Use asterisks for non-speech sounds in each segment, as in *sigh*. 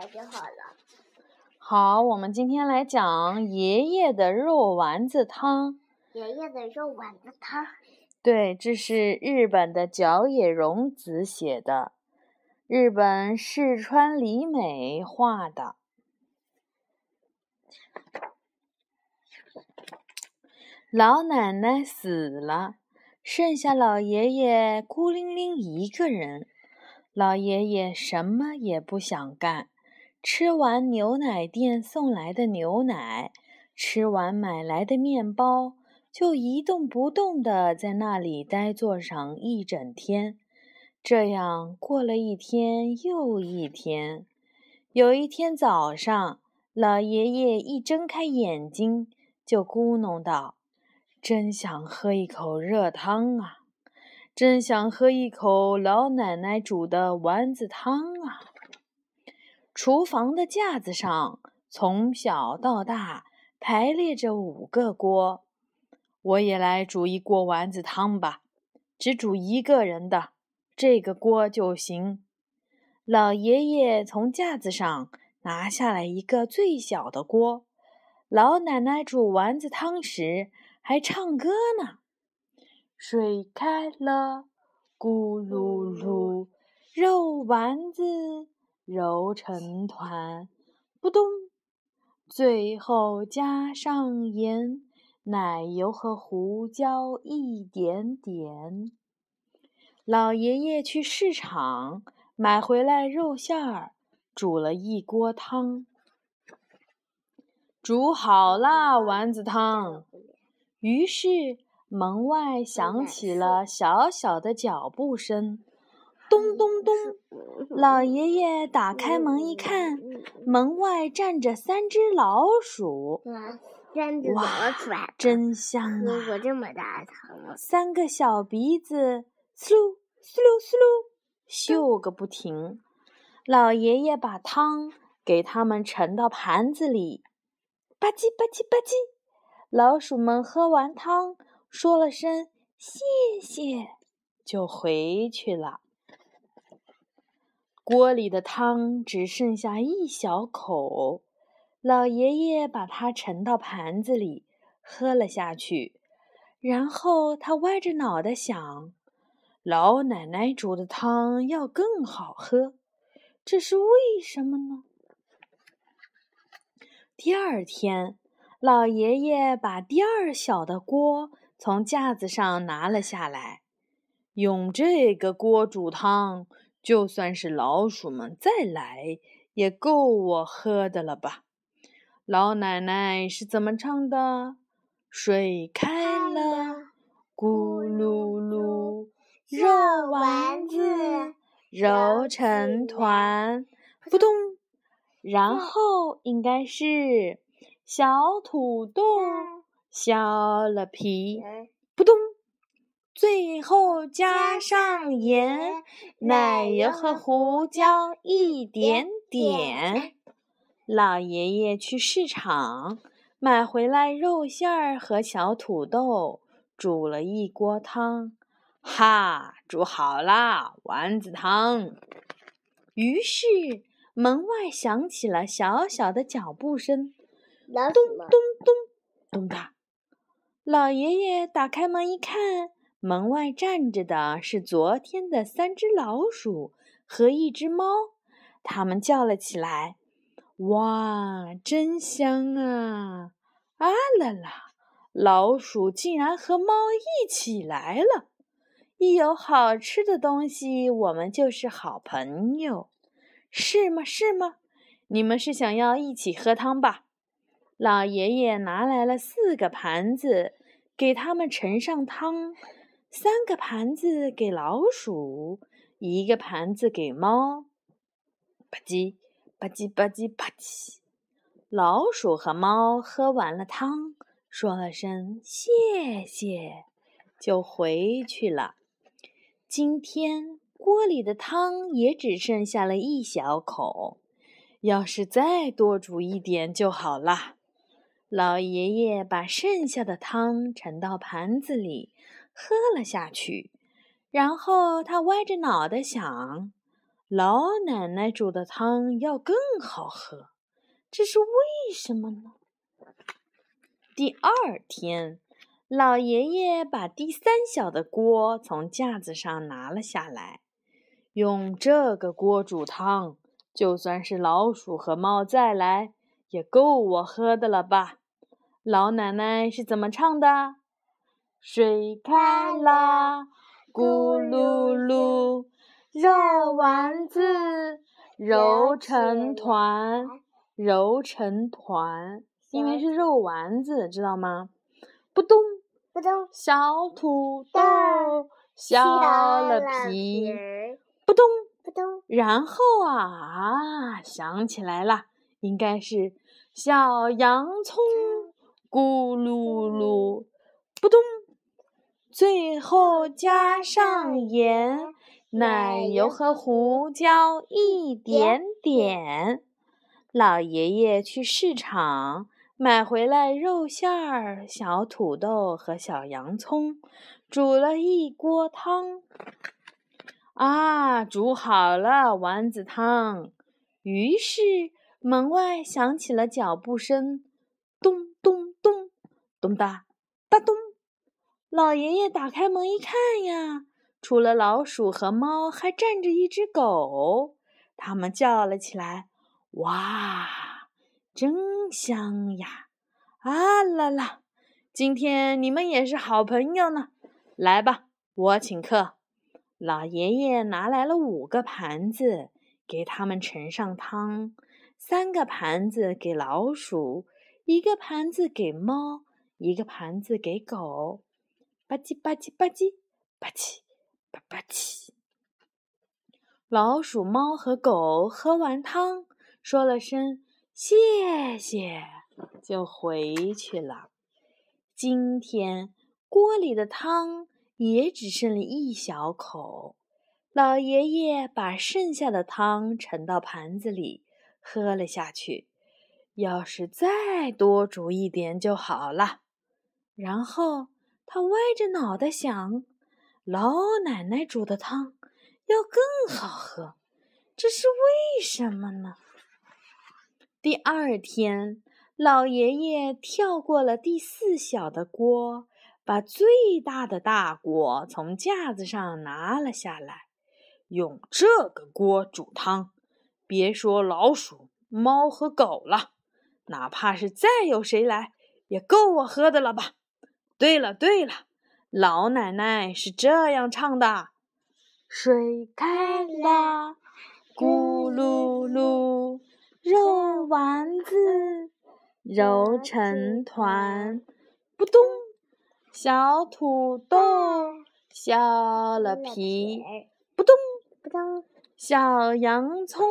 下就好了。好，我们今天来讲爷爷的肉丸子汤。爷爷的肉丸子汤。对，这是日本的角野荣子写的，日本四川里美画的。老奶奶死了，剩下老爷爷孤零零一个人。老爷爷什么也不想干，吃完牛奶店送来的牛奶，吃完买来的面包，就一动不动地在那里呆坐上一整天。这样过了一天又一天。有一天早上，老爷爷一睁开眼睛，就咕哝道。真想喝一口热汤啊！真想喝一口老奶奶煮的丸子汤啊！厨房的架子上，从小到大排列着五个锅。我也来煮一锅丸子汤吧，只煮一个人的，这个锅就行。老爷爷从架子上拿下来一个最小的锅。老奶奶煮丸子汤时。还唱歌呢，水开了，咕噜噜，肉丸子揉成团，扑咚，最后加上盐、奶油和胡椒一点点。老爷爷去市场买回来肉馅儿，煮了一锅汤，煮好啦，丸子汤。于是，门外响起了小小的脚步声，咚咚咚。老爷爷打开门一看，门外站着三只老鼠。哇，真香啊！喝这么大汤啊！三个小鼻子，呲溜呲溜呲溜，嗅个不停。老爷爷把汤给他们盛到盘子里，吧唧吧唧吧唧。老鼠们喝完汤，说了声谢谢，就回去了。锅里的汤只剩下一小口，老爷爷把它盛到盘子里，喝了下去。然后他歪着脑袋想：老奶奶煮的汤要更好喝，这是为什么呢？第二天。老爷爷把第二小的锅从架子上拿了下来，用这个锅煮汤，就算是老鼠们再来，也够我喝的了吧？老奶奶是怎么唱的？水开了，咕噜噜，肉丸子揉成团，扑通，然后应该是。小土豆削了皮，扑通，最后加上盐、奶油和胡椒一点点。老爷爷去市场买回来肉馅儿和小土豆，煮了一锅汤。哈，煮好啦，丸子汤。于是门外响起了小小的脚步声。咚咚咚咚哒！老爷爷打开门一看，门外站着的是昨天的三只老鼠和一只猫。它们叫了起来：“哇，真香啊！啊啦啦，老鼠竟然和猫一起来了！一有好吃的东西，我们就是好朋友，是吗？是吗？你们是想要一起喝汤吧？”老爷爷拿来了四个盘子，给他们盛上汤。三个盘子给老鼠，一个盘子给猫。吧唧吧唧吧唧吧唧，老鼠和猫喝完了汤，说了声谢谢，就回去了。今天锅里的汤也只剩下了一小口，要是再多煮一点就好了。老爷爷把剩下的汤盛到盘子里，喝了下去。然后他歪着脑袋想：老奶奶煮的汤要更好喝，这是为什么呢？第二天，老爷爷把第三小的锅从架子上拿了下来，用这个锅煮汤，就算是老鼠和猫再来，也够我喝的了吧？老奶奶是怎么唱的？水开啦，咕噜噜，肉丸子揉成团，揉成团，因为是肉丸子，知道吗？扑咚，扑咚，小土豆削了皮，扑咚，扑咚，然后啊啊，想起来了，应该是小洋葱咕噜噜，扑通。最后加上盐、奶油和胡椒一点点。老爷爷去市场买回来肉馅儿、小土豆和小洋葱，煮了一锅汤。啊，煮好了丸子汤。于是门外响起了脚步声，咚咚咚，咚哒哒咚。老爷爷打开门一看呀，除了老鼠和猫，还站着一只狗。他们叫了起来：“哇，真香呀！啊啦啦，今天你们也是好朋友呢。来吧，我请客。”老爷爷拿来了五个盘子，给他们盛上汤。三个盘子给老鼠，一个盘子给猫，一个盘子给狗。吧唧吧唧吧唧吧唧吧吧唧，老鼠、猫和狗喝完汤，说了声谢谢，就回去了。今天锅里的汤也只剩了一小口，老爷爷把剩下的汤盛到盘子里，喝了下去。要是再多煮一点就好了。然后。他歪着脑袋想：“老奶奶煮的汤要更好喝，这是为什么呢？”第二天，老爷爷跳过了第四小的锅，把最大的大锅从架子上拿了下来，用这个锅煮汤。别说老鼠、猫和狗了，哪怕是再有谁来，也够我喝的了吧？对了对了，老奶奶是这样唱的：“水开啦，咕噜噜，肉丸子揉成团，扑咚，小土豆削了皮，扑咚扑咚，小洋葱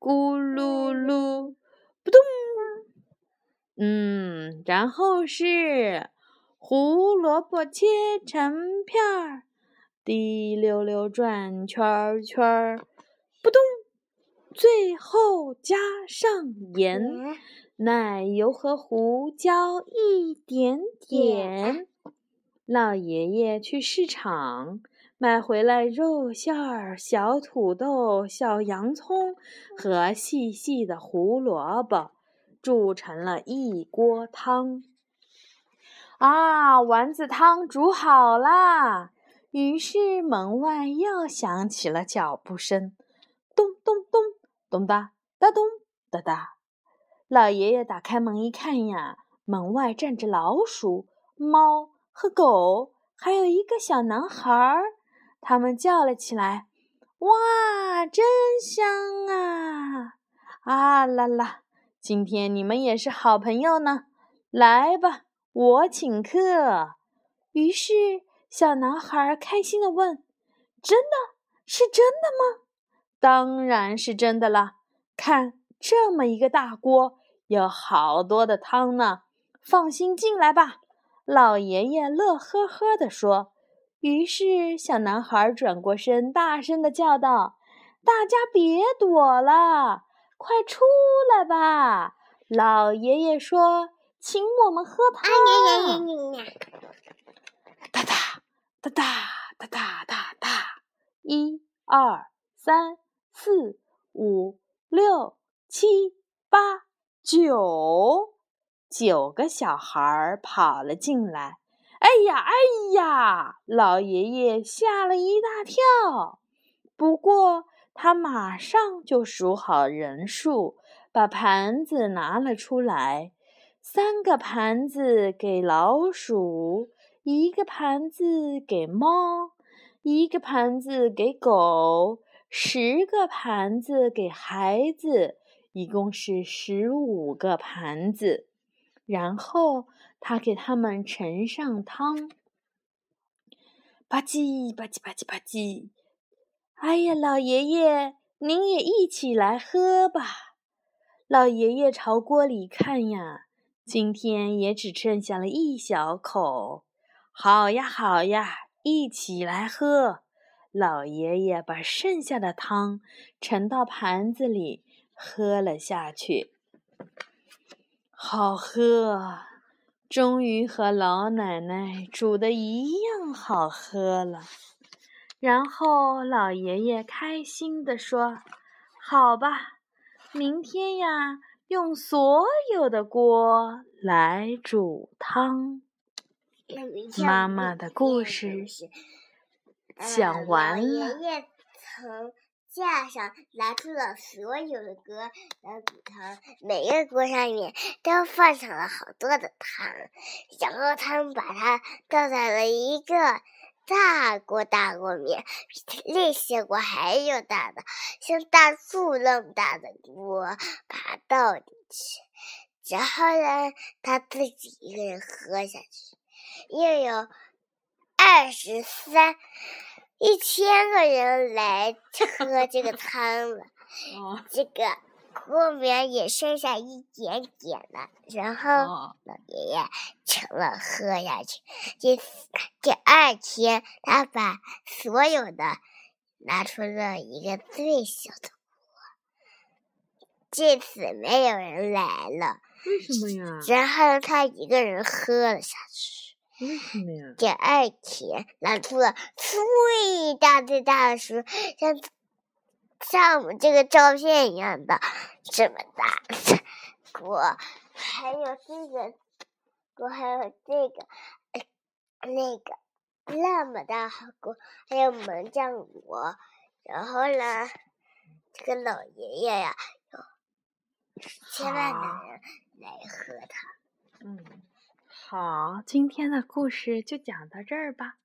咕噜噜，扑咚，嗯，然后是。”胡萝卜切成片儿，滴溜溜转圈圈儿，扑通！最后加上盐、奶油和胡椒一点点。老爷爷去市场买回来肉馅儿、小土豆、小洋葱和细细的胡萝卜，煮成了一锅汤。啊，丸子汤煮好啦！于是门外又响起了脚步声，咚咚咚，咚哒哒咚哒哒。老爷爷打开门一看呀，门外站着老鼠、猫和狗，还有一个小男孩儿。他们叫了起来：“哇，真香啊！啊啦啦，今天你们也是好朋友呢，来吧。”我请客。于是，小男孩开心地问：“真的是真的吗？”“当然是真的了。看，这么一个大锅，有好多的汤呢。放心进来吧。”老爷爷乐呵呵地说。于是，小男孩转过身，大声地叫道：“大家别躲了，快出来吧！”老爷爷说。请我们喝汤。哒哒哒哒哒哒哒哒，一二三四、五、六、七、八、九，九个小孩儿跑了进来。哎呀，哎呀！老爷爷吓了一大跳。不过他马上就数好人数，把盘子拿了出来。三个盘子给老鼠，一个盘子给猫，一个盘子给狗，十个盘子给孩子，一共是十五个盘子。然后他给他们盛上汤，吧唧吧唧吧唧吧唧。哎呀，老爷爷，您也一起来喝吧。老爷爷朝锅里看呀。今天也只剩下了一小口，好呀好呀，一起来喝。老爷爷把剩下的汤盛到盘子里，喝了下去。好喝，终于和老奶奶煮的一样好喝了。然后老爷爷开心地说：“好吧，明天呀。”用所有的锅来煮汤。妈妈的故事讲完了。爷爷从架上拿出了所有的锅来煮汤，每个锅上面都放上了好多的汤，然后他们把它倒在了一个。大锅大锅面，比 *laughs* 那些锅还要大的，像大树那么大的锅，把它倒进去，然后呢，他自己一个人喝下去，又有二十三一千个人来喝这个汤了，*laughs* 这个。后面也剩下一点点了，然后老爷爷成了喝下去。第第二天，他把所有的拿出了一个最小的锅。这次没有人来了，为什么呀？然后他一个人喝了下去。为什么呀？第二天拿出了最大最大的书，像。像我们这个照片一样的这么大的锅，还有这个锅，还有这个那个那么大锅，还有门将锅。然后呢，这个老爷爷呀，有千万的人来喝它。嗯，好，今天的故事就讲到这儿吧。